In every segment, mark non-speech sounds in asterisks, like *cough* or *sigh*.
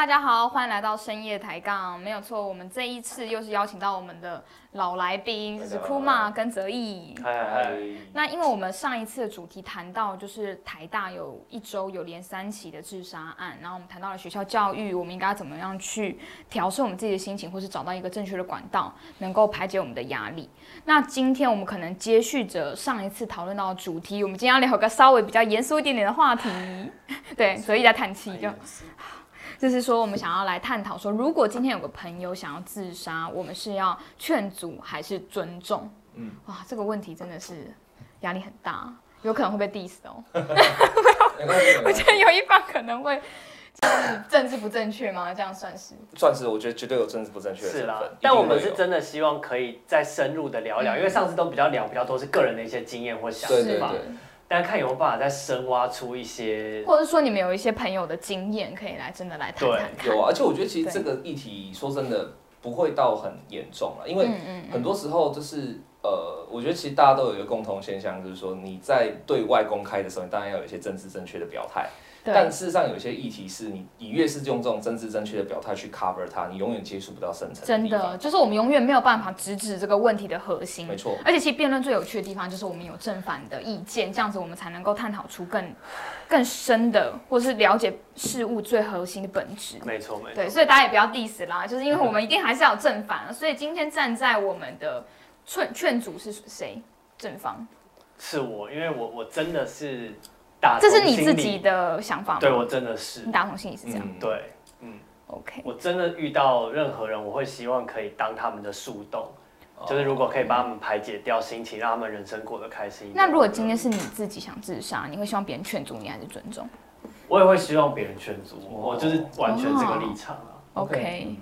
大家好，欢迎来到深夜抬杠。没有错，我们这一次又是邀请到我们的老来宾，就是库玛跟泽毅。嗨嗨，那因为我们上一次的主题谈到，就是台大有一周有连三起的自杀案，然后我们谈到了学校教育，我们应该怎么样去调试我们自己的心情，或是找到一个正确的管道，能够排解我们的压力。那今天我们可能接续着上一次讨论到的主题，我们今天要聊个稍微比较严肃一点点的话题。对，泽毅在叹气，就。就是说，我们想要来探讨说，如果今天有个朋友想要自杀，我们是要劝阻还是尊重？嗯，哇，这个问题真的是压力很大，有可能会被 diss 哦。我觉得有一方可能会政治不正确吗？这样算是？算是，我觉得绝对有政治不正确的是啦。但我们是真的希望可以再深入的聊聊，因为上次都比较聊比较多是个人的一些经验或想法。但看有没有办法再深挖出一些，或者说你们有一些朋友的经验，可以来真的来谈谈看。有啊，而且我觉得其实这个议题说真的不会到很严重了，因为很多时候就是呃，我觉得其实大家都有一个共同现象，就是说你在对外公开的时候，你当然要有一些政治正确的表态。但事实上，有些议题是你，你越是用这种政治正确的表态去 cover 它，你永远接触不到深层。真的，就是我们永远没有办法直指这个问题的核心。没错。而且，其实辩论最有趣的地方就是我们有正反的意见，这样子我们才能够探讨出更更深的，或是了解事物最核心的本质。没错，没错。对，所以大家也不要 diss 啦，就是因为我们一定还是要有正反。所以今天站在我们的劝劝阻是谁？正方？是我，因为我我真的是。这是你自己的想法吗？对我真的是，你打从心里是这样。对，嗯，OK。我真的遇到任何人，我会希望可以当他们的树洞，就是如果可以帮他们排解掉心情，让他们人生过得开心。那如果今天是你自己想自杀，你会希望别人劝阻你，还是尊重？我也会希望别人劝阻我，就是完全这个立场啊。OK，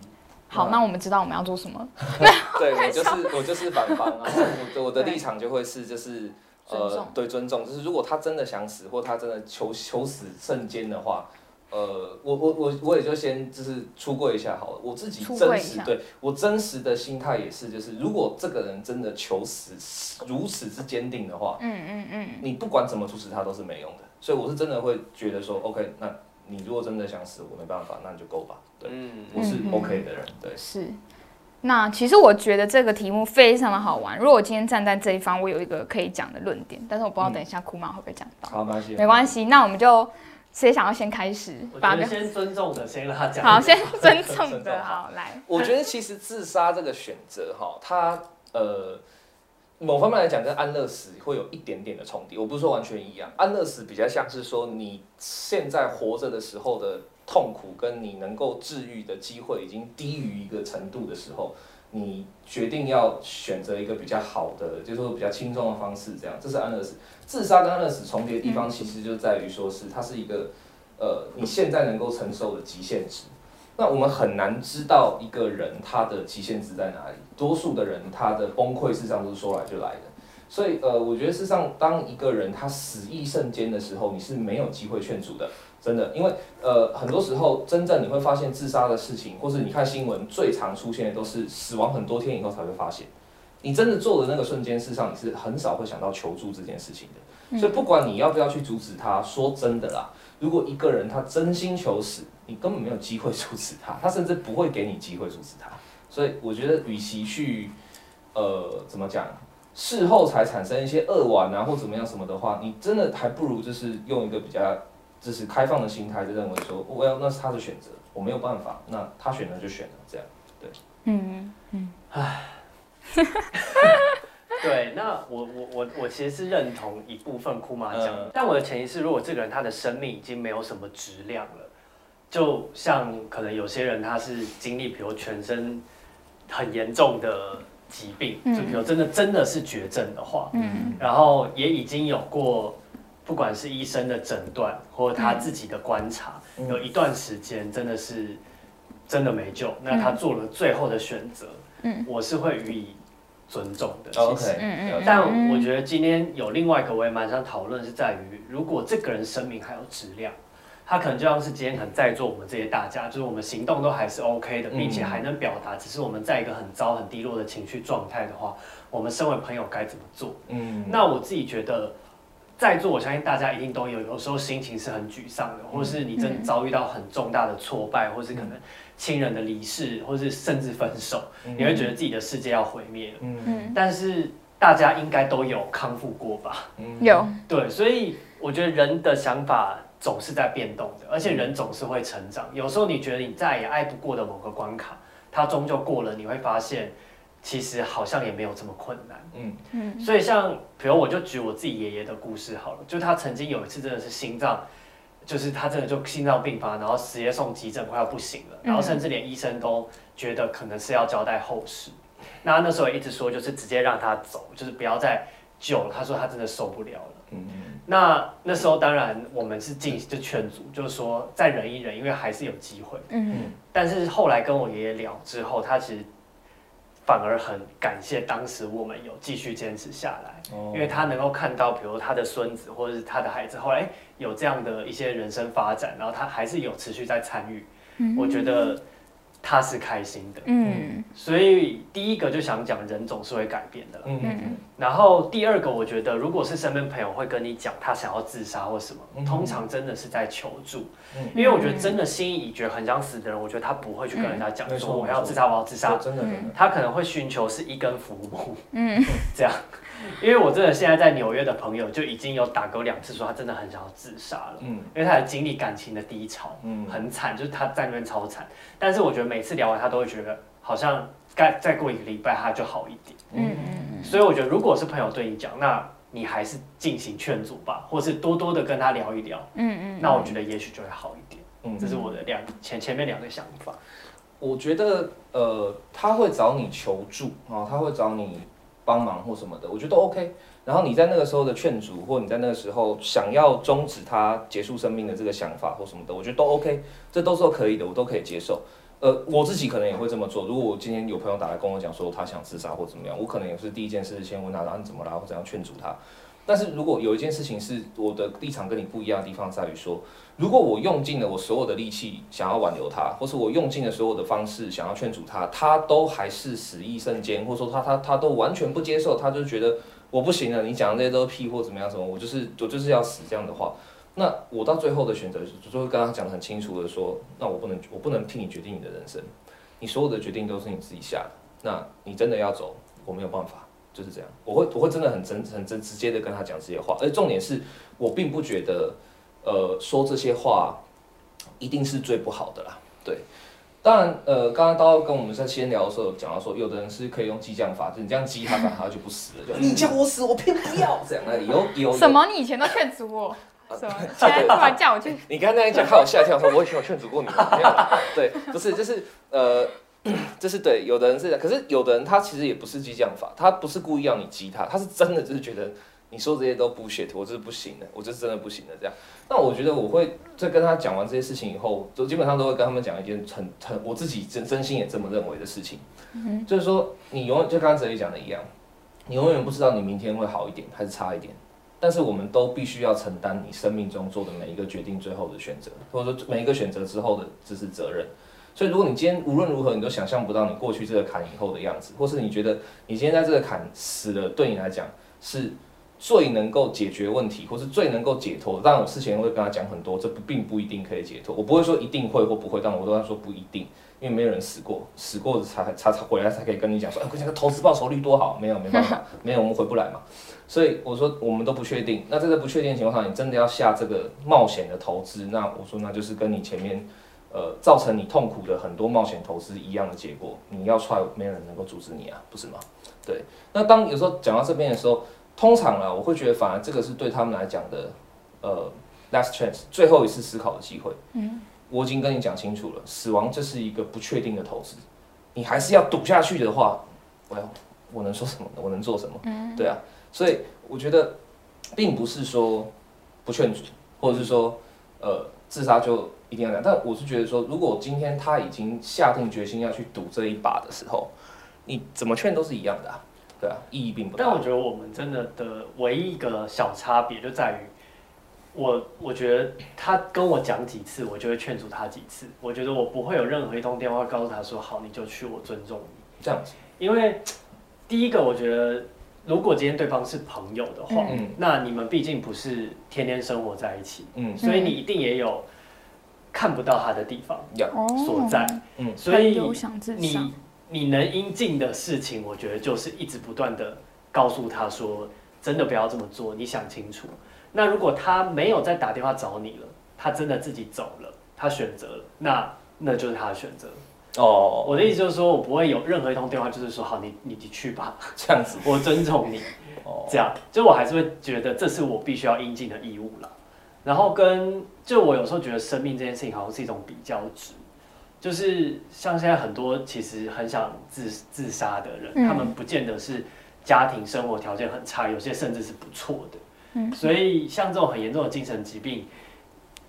好，那我们知道我们要做什么。*laughs* 对我就是 *laughs* 我就是反方啊，我我的立场就会是就是。呃，对，尊重，就是如果他真的想死，或他真的求求死瞬间的话，呃，我我我我也就先就是出柜一下好了。我自己真实对我真实的心态也是，就是如果这个人真的求死如此之坚定的话，嗯嗯嗯，你不管怎么阻止他都是没用的。所以我是真的会觉得说，OK，那你如果真的想死，我没办法，那你就够吧。对，我是 OK 的人，对，是。那其实我觉得这个题目非常的好玩。如果我今天站在这一方，我有一个可以讲的论点，但是我不知道等一下库玛会不会讲到。好，没关系。没关系，那我们就谁想要先开始？我觉得先尊重的先让他讲。好，先尊重的，*laughs* 好来。我觉得其实自杀这个选择，哈，它呃，某方面来讲跟安乐死会有一点点的重叠。我不是说完全一样，安乐死比较像是说你现在活着的时候的。痛苦跟你能够治愈的机会已经低于一个程度的时候，你决定要选择一个比较好的，就是说比较轻松的方式，这样，这是安乐死。自杀跟安乐死重叠的地方，其实就在于说是它是一个，呃，你现在能够承受的极限值。那我们很难知道一个人他的极限值在哪里，多数的人他的崩溃事实上都是说来就来的。所以，呃，我觉得事实上，当一个人他死意瞬间的时候，你是没有机会劝阻的。真的，因为呃，很多时候真正你会发现自杀的事情，或是你看新闻最常出现的都是死亡很多天以后才会发现。你真的做的那个瞬间，事实上你是很少会想到求助这件事情的。所以不管你要不要去阻止他，说真的啦，如果一个人他真心求死，你根本没有机会阻止他，他甚至不会给你机会阻止他。所以我觉得，与其去呃怎么讲，事后才产生一些恶玩啊或怎么样什么的话，你真的还不如就是用一个比较。这是开放的心态，就认为说，我要那是他的选择，我没有办法，那他选了就选了，这样，对，嗯嗯，唉，对，那我我我我其实是认同一部分库玛讲，但我的前提是，如果这个人他的生命已经没有什么质量了，就像可能有些人他是经历，比如全身很严重的疾病，就比如真的真的是绝症的话，嗯，然后也已经有过。不管是医生的诊断，或他自己的观察，有一段时间真的是真的没救，那他做了最后的选择，嗯，我是会予以尊重的。OK，嗯嗯。但我觉得今天有另外一个我也蛮想讨论，是在于如果这个人生命还有质量，他可能就像是今天可能在座我们这些大家，就是我们行动都还是 OK 的，并且还能表达，只是我们在一个很糟很低落的情绪状态的话，我们身为朋友该怎么做？嗯，那我自己觉得。在座我相信大家一定都有，有时候心情是很沮丧的，或是你真的遭遇到很重大的挫败，或是可能亲人的离世，或是甚至分手，你会觉得自己的世界要毁灭了。嗯，但是大家应该都有康复过吧？有，对，所以我觉得人的想法总是在变动的，而且人总是会成长。有时候你觉得你再也爱不过的某个关卡，它终究过了，你会发现。其实好像也没有这么困难，嗯。嗯，所以像比如我就举我自己爷爷的故事好了，就他曾经有一次真的是心脏，就是他真的就心脏病发，然后直接送急诊快要不行了，然后甚至连医生都觉得可能是要交代后事，那那时候一直说就是直接让他走，就是不要再救了，他说他真的受不了了，嗯嗯，那那时候当然我们是进就劝阻，就是说再忍一忍，因为还是有机会，嗯。嗯，但是后来跟我爷爷聊之后，他其实。反而很感谢当时我们有继续坚持下来，因为他能够看到，比如他的孙子或者是他的孩子，后来有这样的一些人生发展，然后他还是有持续在参与，我觉得。他是开心的，嗯，所以第一个就想讲，人总是会改变的，嗯嗯，然后第二个，我觉得如果是身边朋友会跟你讲他想要自杀或什么，通常真的是在求助，嗯，因为我觉得真的心意已决很想死的人，我觉得他不会去跟人家讲说我要自杀，我要自杀，真的，他可能会寻求是一根浮木，嗯，*laughs* 这样。因为我真的现在在纽约的朋友就已经有打过两次，说他真的很想要自杀了。嗯，因为他的经历感情的低潮，嗯，很惨，就是他在那边超惨。但是我觉得每次聊完，他都会觉得好像该再过一个礼拜他就好一点。嗯嗯所以我觉得，如果是朋友对你讲，那你还是进行劝阻吧，或是多多的跟他聊一聊。嗯嗯。那我觉得也许就会好一点。嗯，这是我的两前前面两个想法。我觉得呃，他会找你求助啊，他会找你。帮忙或什么的，我觉得都 OK。然后你在那个时候的劝阻，或你在那个时候想要终止他结束生命的这个想法或什么的，我觉得都 OK，这都是可以的，我都可以接受。呃，我自己可能也会这么做。如果我今天有朋友打来跟我讲说他想自杀或怎么样，我可能也是第一件事先问他，然后你怎么啦，或怎样劝阻他。但是如果有一件事情是我的立场跟你不一样的地方，在于说，如果我用尽了我所有的力气想要挽留他，或是我用尽了所有的方式想要劝阻他，他都还是死意甚坚，或者说他他他都完全不接受，他就觉得我不行了，你讲的这些都是屁或怎么样什么，我就是我就是要死这样的话，那我到最后的选择就会跟他讲的很清楚的说，那我不能我不能替你决定你的人生，你所有的决定都是你自己下的，那你真的要走，我没有办法。就是这样，我会我会真的很真很真直接的跟他讲这些话，而重点是我并不觉得，呃，说这些话一定是最不好的啦。对，当然，呃，刚刚刀跟我们在先聊的时候讲到说，有的人是可以用激将法，就你这样激他，反而就不死了。就你叫我死，我偏不要 *laughs* 这样。那有有什么？你以前都劝阻我，什么？现在突然叫我去？你刚刚那一讲，害我吓一跳，说我以前有劝阻过你没有？对，不是，就是呃。*clears throat* 这是对，有的人是这样，可是有的人他其实也不是激将法，他不是故意要你激他，他是真的就是觉得你说这些都不 shit，我这是不行的，我这是真的不行的这样。那我觉得我会在跟他讲完这些事情以后，就基本上都会跟他们讲一件很很我自己真真心也这么认为的事情，就是说你永远就刚刚哲理讲的一样，你永远不知道你明天会好一点还是差一点，但是我们都必须要承担你生命中做的每一个决定最后的选择，或者说每一个选择之后的这是责任。所以，如果你今天无论如何你都想象不到你过去这个坎以后的样子，或是你觉得你今天在这个坎死了，对你来讲是最能够解决问题，或是最能够解脱。当然，我事前会跟他讲很多，这不并不一定可以解脱。我不会说一定会或不会，但我都要说不一定，因为没有人死过，死过的才才才回来才可以跟你讲说，哎，我讲个投资报酬率多好，没有没办法，没有 *laughs* 我们回不来嘛。所以我说我们都不确定。那在这不确定的情况下，你真的要下这个冒险的投资，那我说那就是跟你前面。呃，造成你痛苦的很多冒险投资一样的结果，你要踹，没人能够阻止你啊，不是吗？对。那当有时候讲到这边的时候，通常啊，我会觉得反而这个是对他们来讲的，呃，last chance，最后一次思考的机会。嗯。我已经跟你讲清楚了，死亡这是一个不确定的投资，你还是要赌下去的话，我要我能说什么呢？我能做什么？嗯。对啊，所以我觉得，并不是说不劝阻，或者是说，呃，自杀就。一定要讲，但我是觉得说，如果今天他已经下定决心要去赌这一把的时候，你怎么劝都是一样的，对啊，意义并不大。但我觉得我们真的的唯一一个小差别就在于，我我觉得他跟我讲几次，我就会劝阻他几次。我觉得我不会有任何一通电话告诉他说好，你就去，我尊重你这样子。因为第一个，我觉得如果今天对方是朋友的话，嗯那你们毕竟不是天天生活在一起，嗯，所以你一定也有看不到他的地方呀，哦所在，嗯所以你你能应尽的事情，我觉得就是一直不断的告诉他说，真的不要这么做，你想清楚。那如果他没有再打电话找你了，他真的自己走了，他选择了，那那就是他的选择。哦，我的意思就是说，我不会有任何一通电话，就是说好，你你你去吧，这样子，我尊重你。哦，这样，就我还是会觉得这是我必须要应尽的义务啦。然后跟就我有时候觉得生命这件事情好像是一种比较值，就是像现在很多其实很想自自杀的人，嗯他们不见得是家庭生活条件很差，有些甚至是不错的。嗯所以像这种很严重的精神疾病，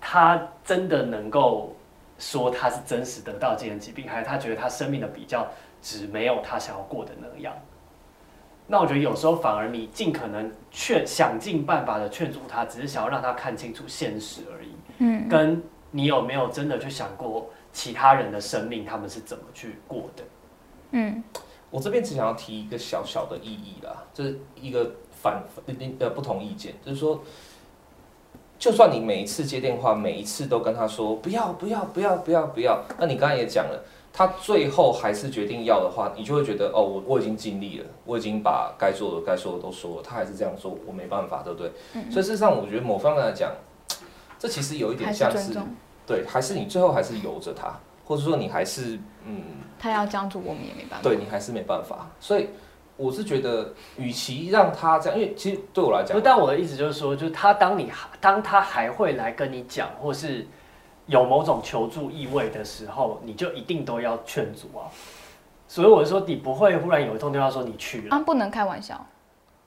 他真的能够说他是真实得到精神疾病，还是他觉得他生命的比较值没有他想要过的那样？那我觉得有时候反而你尽可能劝，想尽办法的劝阻他，只是想要让他看清楚现实而已。嗯跟你有没有真的去想过其他人的生命，他们是怎么去过的？嗯我这边只想要提一个小小的意义啦，就是一个反呃不同意见，就是说，就算你每一次接电话，每一次都跟他说不要不要不要不要不要，那你刚才也讲了，他最后还是决定要的话，你就会觉得哦，我我已经尽力了，我已经把该做的该说的都说了，他还是这样做，我没办法，对不对？所以事实上，我觉得某方面来讲，这其实有一点像是，对，还是你最后还是由着他，或者说你还是嗯。他要这样做，我们也没办法。对你还是没办法。所以我是觉得，与其让他这样，因为其实对我来讲不，，但我的意思就是说，就是他当你当他还会来跟你讲，或是有某种求助意味的时候，你就一定都要劝阻啊。所以我说，你不会忽然有一通电话说你去了，啊，不能开玩笑，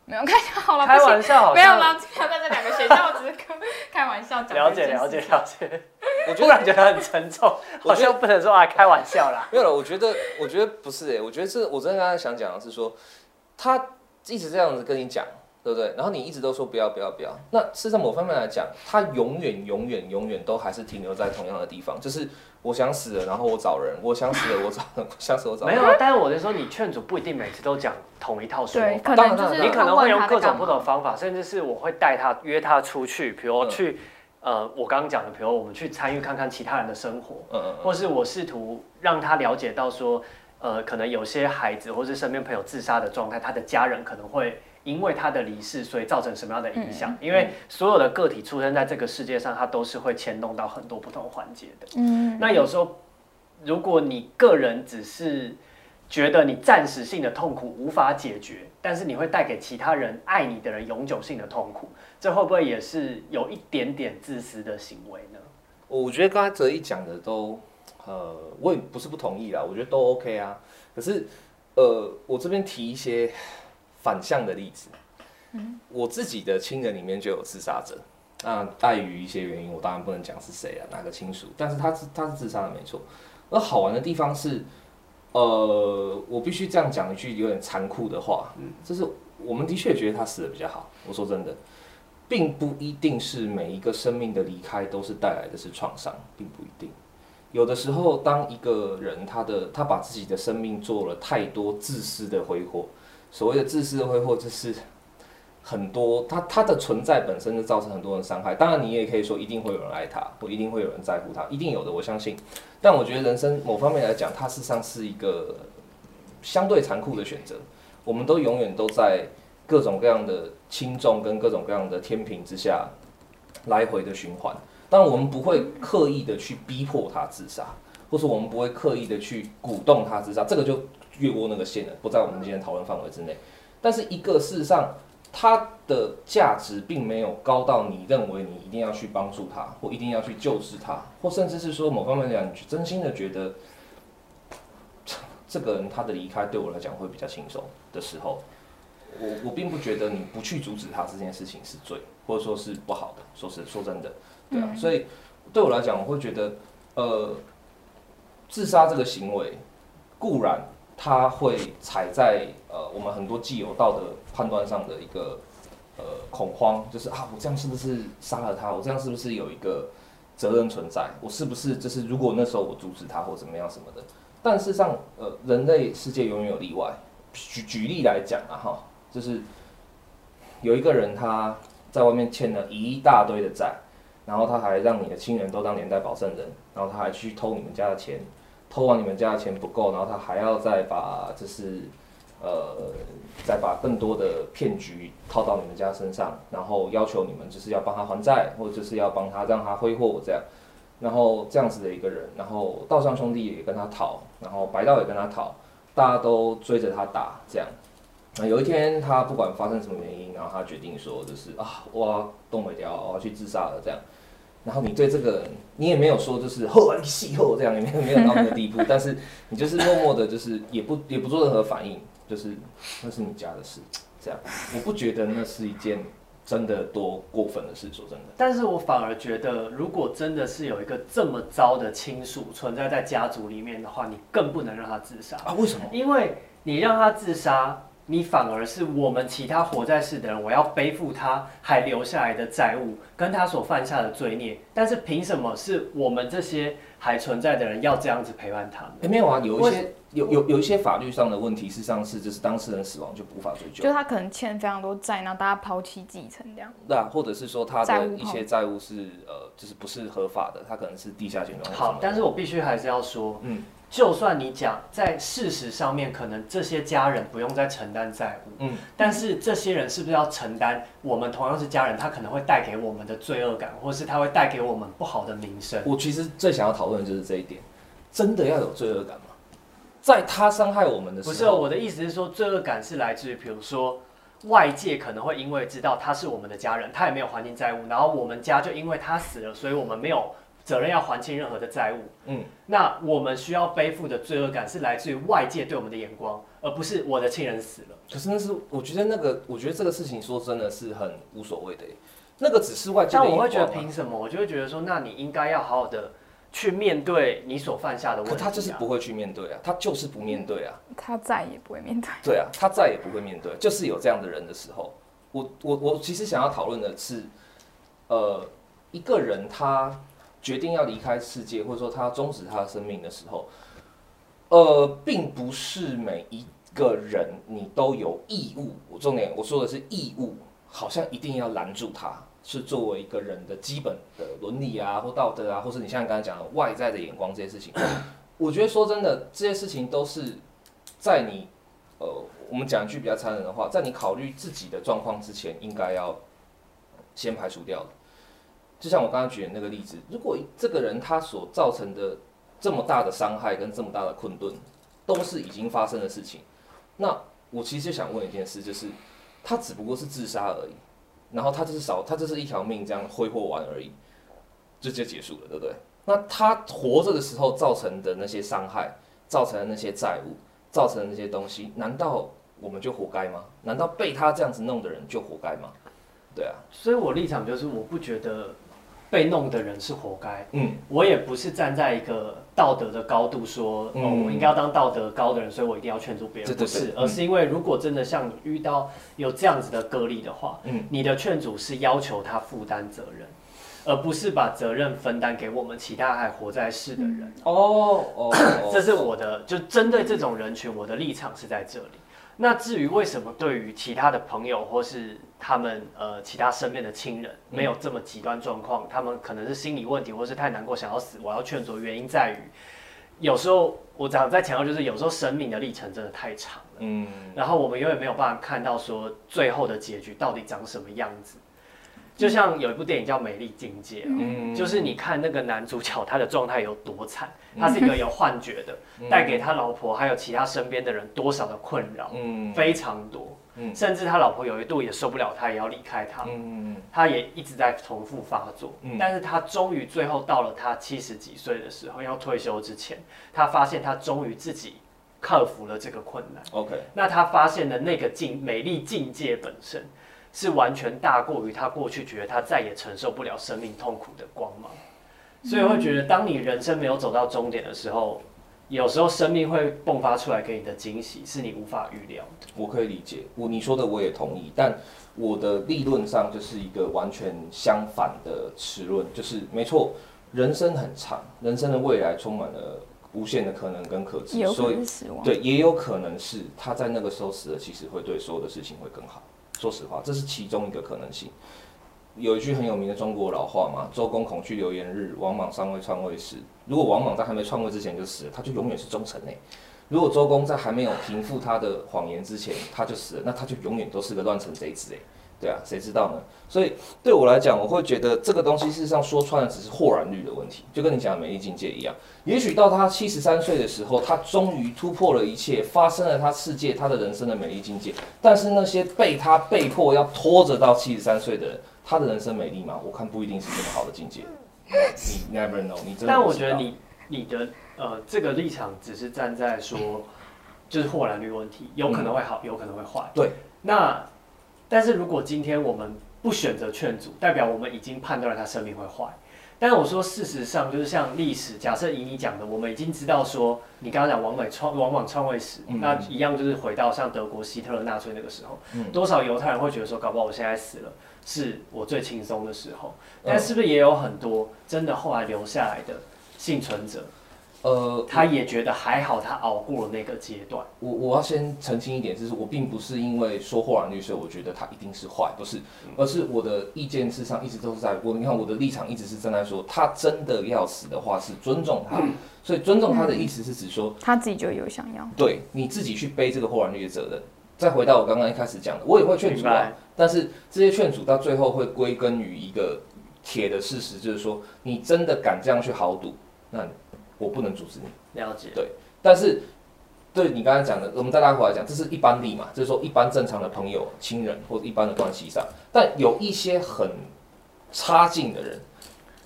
没有开玩笑，好了，开玩笑好没有啦，不要在这两个学校，只是开开玩笑讲。了解了解了解。我突然得觉得很沉重，好像不能说啊开玩笑啦。没有了。我觉得，我觉得不是哎、我觉得是我真的刚才想讲的是说，他一直这样子跟你讲。对不对？然后你一直都说不要不要不要，那事实上某方面来讲，他永远永远永远都还是停留在同样的地方，就是我想死了，然后我找人，我想死了，我找人，我想死我找人。没有啊，但是我是说，你劝阻不一定每次都讲同一套说对，法。可能你可能会用各种不同的方法，甚至是我会带他约他出去，比如嗯去、呃，我刚刚讲的，比如我们去参与看看其他人的生活，嗯嗯嗯，或是我试图让他了解到说，呃，可能有些孩子或是身边朋友自杀的状态，他的家人可能会因为他的离世，所以造成什么样的影响？因为所有的个体出生在这个世界上，他都是会牵动到很多不同环节的。嗯，那有时候，如果你个人只是觉得你暂时性的痛苦无法解决，但是你会带给其他人爱你的人永久性的痛苦，这会不会也是有一点点自私的行为呢？我觉得刚才哲一讲的都，呃，我也不是不同意啦，我觉得都 OK 啊。可是，呃，我这边提一些反向的例子。我自己的亲人里面就有自杀者，那碍于一些原因，我当然不能讲是谁啊，哪个亲属，但是他是他是自杀的没错。而好玩的地方是，呃，我必须这样讲一句有点残酷的话，就是我们的确觉得他死的比较好。我说真的，并不一定是每一个生命的离开都是带来的是创伤，并不一定。有的时候，当一个人他的他把自己的生命做了太多自私的挥霍，所谓的自私的挥霍，就是很多他他的存在本身就造成很多人伤害。当然，你也可以说一定会有人爱他，或一定会有人在乎他，一定有的，我相信。但我觉得人生某方面来讲，它事实上是一个相对残酷的选择。我们都永远都在各种各样的轻重跟各种各样的天平之下来回的循环。当然，我们不会刻意的去逼迫他自杀，或是我们不会刻意的去鼓动他自杀，这个就越过那个线的，不在我们今天讨论范围之内。但是一个事实上，它的价值并没有高到你认为你一定要去帮助他，或一定要去救治他，或甚至是说某方面来讲，你真心的觉得这个人他的离开对我来讲会比较轻松的时候，我我并不觉得你不去阻止他这件事情是罪，或者说是不好的。说是说真的，对啊，所以对我来讲，我会觉得，呃，自杀这个行为固然它会踩在呃我们很多既有道德判断上的一个呃恐慌，就是啊，我这样是不是杀了他？我这样是不是有一个责任存在？我是不是就是如果那时候我阻止他或怎么样什么的？但事实上，呃，人类世界永远有例外。举举例来讲啊，哈，就是有一个人他在外面欠了一大堆的债，然后他还让你的亲人都当连带保证人，然后他还去偷你们家的钱，偷完你们家的钱不够，然后他还要再把就是呃再把更多的骗局套到你们家身上，然后要求你们就是要帮他还债，或者就是要帮他让他挥霍这样。然后这样子的一个人，然后道上兄弟也跟他讨，然后白道也跟他讨，大家都追着他打，这样。那有一天他不管发生什么原因，然后他决定说，就是啊，我要动尾雕，我要去自杀了这样。然后你对这个，你也没有说就是后你戏后这样，也没有没有到那个地步，*laughs* 但是你就是默默的，就是也不也不做任何反应，就是那是你家的事，这样。我不觉得那是一件。真的多过分的事，说真的。但是我反而觉得，如果真的是有一个这么糟的亲属存在在家族里面的话，你更不能让他自杀啊！为什么？因为你让他自杀，你反而是我们其他活在世的人，我要背负他还留下来的债务，跟他所犯下的罪孽。但是凭什么是我们这些还存在的人要这样子陪伴他？没有啊，有一些。有有有一些法律上的问题，事实上是就是当事人死亡就无法追究，就他可能欠非常多债，然后大家抛弃继承这样。对啊，或者是说他的一些债务是呃，就是不是合法的，他可能是地下钱庄。好，但是我必须还是要说，嗯，就算你讲在事实上面，可能这些家人不用再承担债务，嗯，但是这些人是不是要承担我们同样是家人，他可能会带给我们的罪恶感，或是他会带给我们不好的名声？我其实最想要讨论的就是这一点，真的要有罪恶感吗？在他伤害我们的时候，不是我的意思是说，罪恶感是来自于，比如说外界可能会因为知道他是我们的家人，他也没有还清债务，然后我们家就因为他死了，所以我们没有责任要还清任何的债务。嗯，那我们需要背负的罪恶感是来自于外界对我们的眼光，而不是我的亲人死了。可是那是我觉得那个，我觉得这个事情说真的是很无所谓的，那个只是外界。但我会觉得凭什么？我就会觉得说，那你应该要好好的。去面对你所犯下的问题，可他就是不会去面对啊，他就是不面对啊，他再也不会面对。对啊，他再也不会面对，就是有这样的人的时候，我我我其实想要讨论的是，呃，一个人他决定要离开世界，或者说他终止他的生命的时候，呃，并不是每一个人你都有义务，我重点我说的是义务，好像一定要拦住他。是作为一个人的基本的伦理啊，或道德啊，或是你像刚才讲的外在的眼光这些事情，我觉得说真的，这些事情都是在你呃，我们讲一句比较残忍的话，在你考虑自己的状况之前，应该要先排除掉。就像我刚刚举的那个例子，如果这个人他所造成的这么大的伤害跟这么大的困顿，都是已经发生的事情，那我其实就想问一件事，就是他只不过是自杀而已。然后他就是少，他就是一条命这样挥霍完而已，就就结束了，对不对？那他活着的时候造成的那些伤害，造成的那些债务，造成的那些东西，难道我们就活该吗？难道被他这样子弄的人就活该吗？对啊，所以我立场就是，我不觉得被弄的人是活该。嗯，我也不是站在一个道德的高度说，哦，我应该要当道德高的人，所以我一定要劝阻别人，不是，而是因为如果真的像遇到有这样子的个例的话，嗯，你的劝阻是要求他负担责任，而不是把责任分担给我们其他还活在世的人。哦哦，这是我的，就针对这种人群，我的立场是在这里。那至于为什么对于其他的朋友或是他们呃其他身边的亲人没有这么极端状况，他们可能是心理问题或是太难过想要死，我要劝阻原因在于，有时候我常在强调就是有时候生命的历程真的太长了，嗯，然后我们永远没有办法看到说最后的结局到底长什么样子。就像有一部电影叫《美丽境界》，嗯，就是你看那个男主角他的状态有多惨，他是一个有幻觉的，带给他老婆还有其他身边的人多少的困扰，嗯，非常多，嗯，甚至他老婆有一度也受不了他，也要离开他，嗯他也一直在重复发作，嗯，但是他终于最后到了他七十几岁的时候要退休之前，他发现他终于自己克服了这个困难，OK，那他发现的那个境美丽境界本身。是完全大过于他过去觉得他再也承受不了生命痛苦的光芒，所以会觉得当你人生没有走到终点的时候，有时候生命会迸发出来给你的惊喜是你无法预料的。我可以理解，我你说的我也同意，但我的立论上就是一个完全相反的持论，就是没错，人生很长，人生的未来充满了无限的可能跟可知，所以，对，也有可能是他在那个时候死了，其实会对所有的事情会更好。说实话，这是其中一个可能性。有一句很有名的中国老话嘛，“周公恐惧流言日，王莽尚未篡位时”。如果王莽在还没篡位之前就死了，他就永远是忠臣诶。如果周公在还没有平复他的谎言之前他就死了，那他就永远都是个乱臣贼子诶。对啊，谁知道呢？所以对我来讲，我会觉得这个东西事实上说穿了只是豁然率的问题，就跟你讲的美丽境界一样。也许到他七十三岁的时候，他终于突破了一切，发生了他世界、他的人生的美丽境界。但是那些被他被迫要拖着到七十三岁的人，他的人生美丽吗？我看不一定是这么好的境界。你 never know，你真的。但我觉得你你的呃这个立场只是站在说，就是豁然率问题，有可能会好，有可能会坏。对，那。但是如果今天我们不选择劝阻，代表我们已经判断了他生命会坏。但是我说事实上，就是像历史，假设以你讲的，我们已经知道说，你刚刚讲王美创往往篡位时，那一样就是回到像德国希特勒纳粹那个时候，多少犹太人会觉得说，搞不好我现在死了是我最轻松的时候。但是不是也有很多真的后来留下来的幸存者？呃，他也觉得还好，他熬过了那个阶段。我我要先澄清一点，就是我并不是因为说霍兰律师，我觉得他一定是坏，不是，而是我的意见事实上一直都是在我，你看我的立场一直是站在说，他真的要死的话是尊重他，所以尊重他的意思是指说他自己就有想要，对你自己去背这个霍兰律的责任。再回到我刚刚一开始讲的，我也会劝阻啊，但是这些劝阻到最后会归根于一个铁的事实，就是说你真的敢这样去豪赌，那。我不能阻止你，了解。对，但是对你刚才讲的，我们再拉回来讲，这是一般例嘛，就是说一般正常的朋友、亲人或者一般的关系上，但有一些很差劲的人，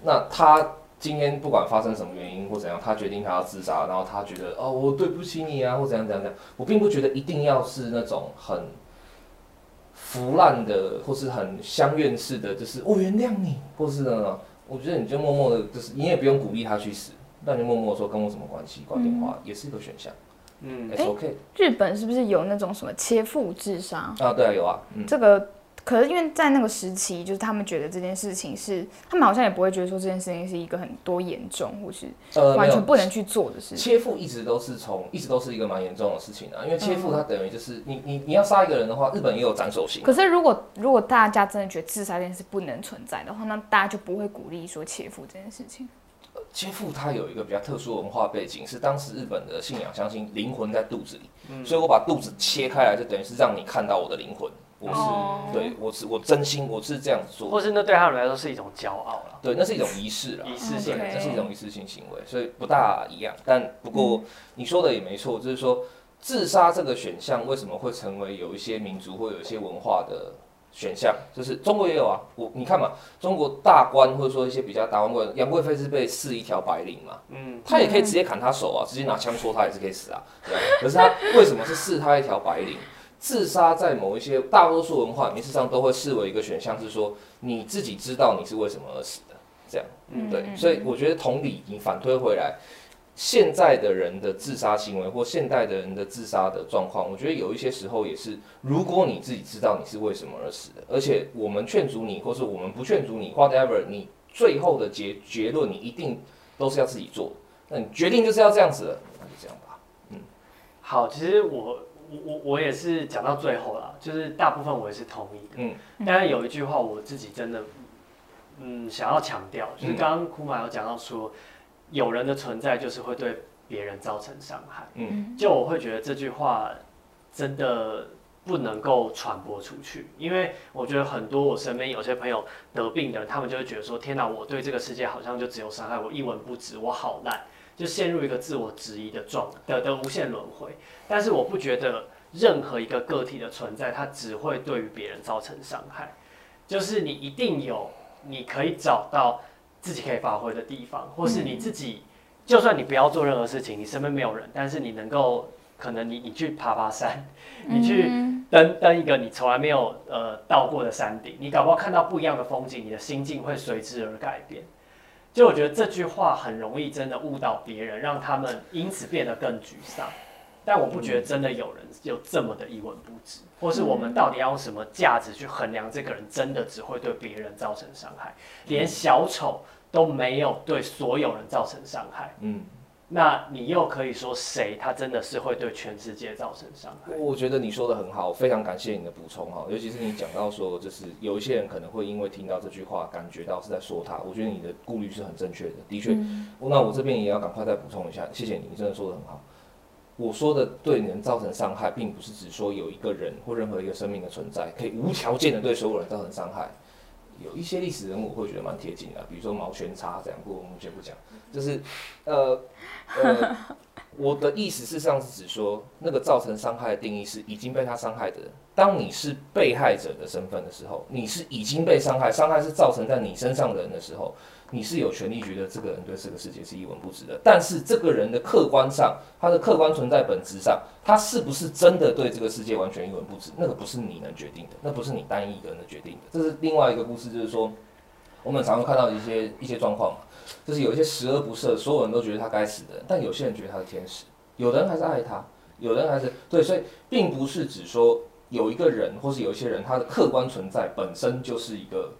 那他今天不管发生什么原因或怎样，他决定他要自杀，然后他觉得哦，我对不起你啊，或怎样怎样怎样，我并不觉得一定要是那种很腐烂的，或是很相怨式的，就是我原谅你，或是呢，我觉得你就默默的，就是你也不用鼓励他去死。那你默默说跟我什么关系？挂电话也是一个选项。嗯，OK。日本是不是有那种什么切腹自杀？啊，对啊，有啊。嗯这个可是因为在那个时期，就是他们觉得这件事情是，他们好像也不会觉得说这件事情是一个很多严重，或是完全不能去做的事情。切腹一直都是从一直都是一个蛮严重的事情啊，因为切腹它等于就是你你你要杀一个人的话，日本也有斩首刑。可是如果如果大家真的觉得自杀这件事不能存在的话，那大家就不会鼓励说切腹这件事情。切腹它有一个比较特殊文化背景，是当时日本的信仰相信灵魂在肚子里，所以我把肚子切开来，就等于是让你看到我的灵魂。我是对我是我真心我是这样做，或是那对他们来说是一种骄傲了。对，那是一种仪式了，仪式性，这是一种仪式性行为，所以不大一样。但不过你说的也没错，就是说自杀这个选项为什么会成为有一些民族或有一些文化的？选项就是中国也有啊，我你看嘛，中国大官或者说一些比较大官贵，杨贵妃是被赐一条白绫嘛，嗯，他也可以直接砍他手啊，直接拿枪戳他也是可以死啊，对可是他为什么是赐他一条白绫？自杀在某一些大多数文化民事上都会视为一个选项，是说你自己知道你是为什么而死的，这样，对，所以我觉得同理，你反推回来。现在的人的自杀行为，或现代的人的自杀的状况，我觉得有一些时候也是，如果你自己知道你是为什么而死的，而且我们劝阻你，或是我们不劝阻你，whatever，你最后的结结论，你一定都是要自己做。那你决定就是要这样子了，那就这样吧。嗯，好，其实我我我我也是讲到最后了，就是大部分我也是同意的。嗯，但是有一句话我自己真的，嗯，想要强调，就是刚刚库马有讲到说。有人的存在就是会对别人造成伤害，嗯，就我会觉得这句话真的不能够传播出去，因为我觉得很多我身边有些朋友得病的人，他们就会觉得说，天哪，我对这个世界好像就只有伤害，我一文不值，我好烂，就陷入一个自我质疑的状的的无限轮回。但是我不觉得任何一个个体的存在，它只会对于别人造成伤害，就是你一定有，你可以找到。自己可以发挥的地方，或是你自己，就算你不要做任何事情，你身边没有人，但是你能够，可能你你去爬爬山，你去登登一个你从来没有呃到过的山顶，你搞不好看到不一样的风景，你的心境会随之而改变。就我觉得这句话很容易真的误导别人，让他们因此变得更沮丧。但我不觉得真的有人有这么的一文不值，或是我们到底要用什么价值去衡量这个人真的只会对别人造成伤害，连小丑。都没有对所有人造成伤害。嗯，那你又可以说谁他真的是会对全世界造成伤害？我觉得你说的很好，非常感谢你的补充哈，尤其是你讲到说，就是有一些人可能会因为听到这句话，感觉到是在说他。我觉得你的顾虑是很正确的，的确。那我这边也要赶快再补充一下，谢谢你，你真的说的很好。我说的对人造成伤害，并不是指说有一个人或任何一个生命的存在可以无条件的对所有人造成伤害。有一些历史人物会觉得蛮贴近的，比如说毛全差这样，不过我们先不讲。就是，呃，呃，*laughs* 我的意思事实上是指说，那个造成伤害的定义是已经被他伤害的人。当你是被害者的身份的时候，你是已经被伤害，伤害是造成在你身上的人的时候。你是有权利觉得这个人对这个世界是一文不值的，但是这个人的客观上，他的客观存在本质上，他是不是真的对这个世界完全一文不值？那个不是你能决定的，那不是你单一一个人的决定的。这是另外一个故事，就是说，我们常常看到一些一些状况嘛，就是有一些十恶不赦，所有人都觉得他该死的，但有些人觉得他是天使，有的人还是爱他，有的人还是对，所以并不是指说有一个人或是有一些人，他的客观存在本身就是一个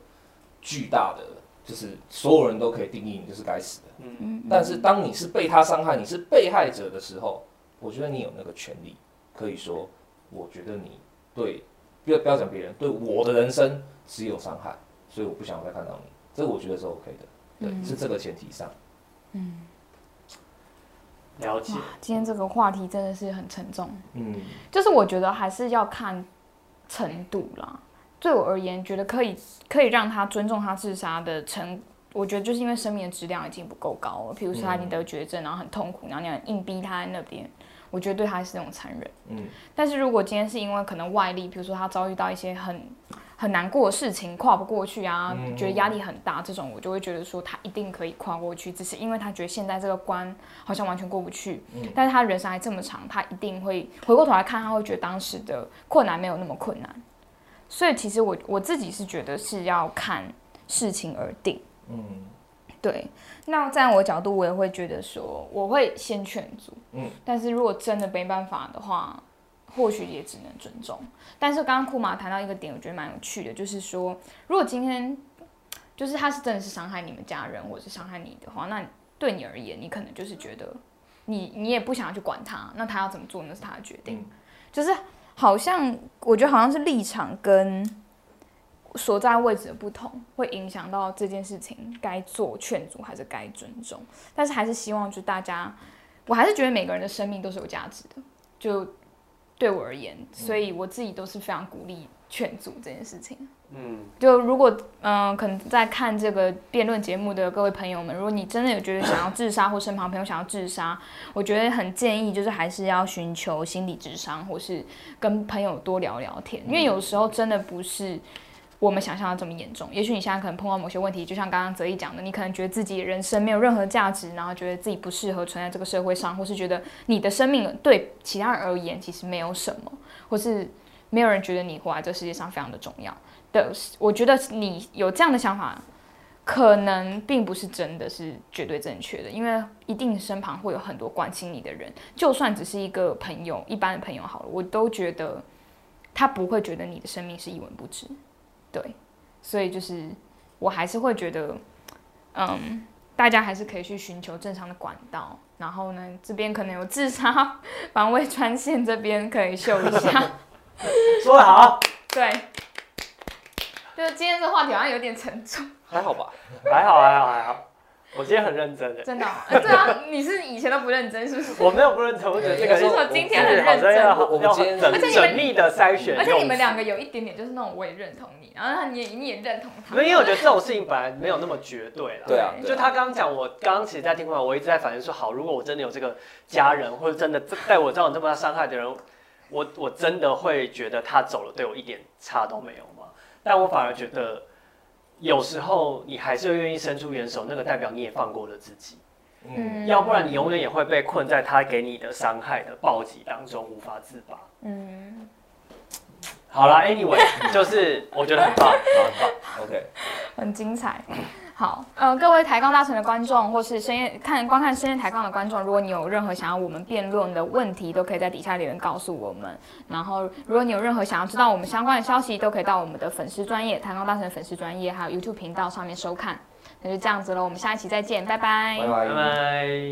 巨大的。就是所有人都可以定义你就是该死的，嗯。但是当你是被他伤害，你是被害者的时候，我觉得你有那个权利，可以说，我觉得你对，不要不要讲别人，对我的人生只有伤害，所以我不想再看到你，这个我觉得是 OK 的，对，是这个前提上。嗯，了解。今天这个话题真的是很沉重，嗯，就是我觉得还是要看程度啦。对我而言，觉得可以可以让他尊重他自杀的成，我觉得就是因为生命的质量已经不够高了。譬如说他已经得绝症，然后很痛苦，然后你硬逼他在那边，我觉得对他是那种残忍。嗯。但是如果今天是因为可能外力，比如说他遭遇到一些很很难过的事情，跨不过去啊，觉得压力很大，这种我就会觉得说他一定可以跨过去，只是因为他觉得现在这个关好像完全过不去。嗯。但是他人生还这么长，他一定会回过头来看，他会觉得当时的困难没有那么困难。所以其实我我自己是觉得是要看事情而定，嗯，对。那在我角度，我也会觉得说，我会先劝阻，嗯。但是如果真的没办法的话，或许也只能尊重。但是刚刚库马谈到一个点，我觉得蛮有趣的，就是说，如果今天就是他是真的是伤害你们家人，或者是伤害你的话，那对你而言，你可能就是觉得你你也不想要去管他，那他要怎么做那是他的决定，就是。好像我觉得好像是立场跟所在位置的不同，会影响到这件事情该做劝阻还是该尊重。但是还是希望就大家，我还是觉得每个人的生命都是有价值的。就对我而言，所以我自己都是非常鼓励劝阻这件事情。嗯，就如果嗯，可能在看这个辩论节目的各位朋友们，如果你真的有觉得想要自杀，或身旁朋友想要自杀，*laughs* 我觉得很建议就是还是要寻求心理智商，或是跟朋友多聊聊天，因为有时候真的不是我们想象的这么严重。也许你现在可能碰到某些问题，就像刚刚泽一讲的，你可能觉得自己人生没有任何价值，然后觉得自己不适合存在这个社会上，或是觉得你的生命对其他人而言其实没有什么，或是没有人觉得你活在这世界上非常的重要。的，我觉得你有这样的想法，可能并不是真的是绝对正确的，因为一定身旁会有很多关心你的人，就算只是一个朋友，一般的朋友好了，我都觉得他不会觉得你的生命是一文不值，对，所以就是我还是会觉得，嗯，大家还是可以去寻求正常的管道，然后呢，这边可能有自杀防卫专线，这边可以秀一下，*laughs* *laughs* 说得好，对。就是今天这个话题好像有点沉重，还好吧？还好，还好，还好。我今天很认真的。真的？对啊，你是以前都不认真，是不是？我没有不认真，我觉得这个是我今天很认真，要很缜密的筛选。而且你们两个有一点点就是那种我也认同你，然后你也你也认同他。因为我觉得这种事情本来没有那么绝对了。对啊。就他刚刚讲，我刚刚其实在听话，我一直在反映说，好，如果我真的有这个家人，或者真的带我造成这么大伤害的人，我我真的会觉得他走了对我一点差都没有吗？但我反而觉得。有时候你还是会愿意伸出援手，那个代表你也放过了自己。嗯，要不然你永远也会被困在他给你的伤害的暴击当中，无法自拔。嗯，好了，Anyway，就是我觉得很棒，很棒，*laughs* OK，很精彩。好，呃，各位抬杠大神的观众，或是深夜看观看深夜抬杠的观众，如果你有任何想要我们辩论的问题，都可以在底下留言告诉我们。然后，如果你有任何想要知道我们相关的消息，都可以到我们的粉丝专业抬杠大神粉丝专业，还有 YouTube 频道上面收看。那就这样子了，我们下一期再见，拜拜，拜拜，拜拜。